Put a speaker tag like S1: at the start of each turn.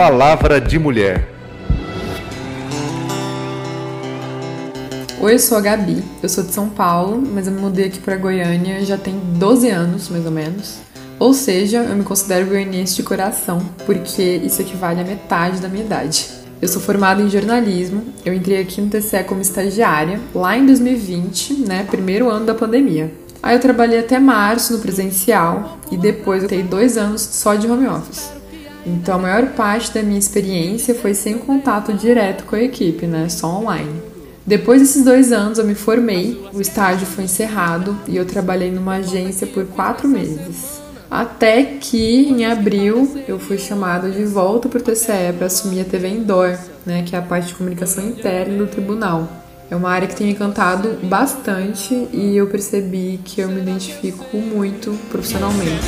S1: Palavra de Mulher.
S2: Oi, eu sou a Gabi, eu sou de São Paulo, mas eu me mudei aqui para Goiânia já tem 12 anos, mais ou menos. Ou seja, eu me considero goianiense de coração, porque isso equivale a metade da minha idade. Eu sou formada em jornalismo, eu entrei aqui no TCE como estagiária, lá em 2020, né, primeiro ano da pandemia. Aí eu trabalhei até março no presencial e depois eu tenho dois anos só de home office. Então a maior parte da minha experiência foi sem contato direto com a equipe, né? Só online. Depois desses dois anos eu me formei, o estágio foi encerrado e eu trabalhei numa agência por quatro meses. Até que em abril eu fui chamada de volta para o TCE para assumir a TV Indoor, né, que é a parte de comunicação interna do tribunal. É uma área que tem me encantado bastante e eu percebi que eu me identifico muito profissionalmente.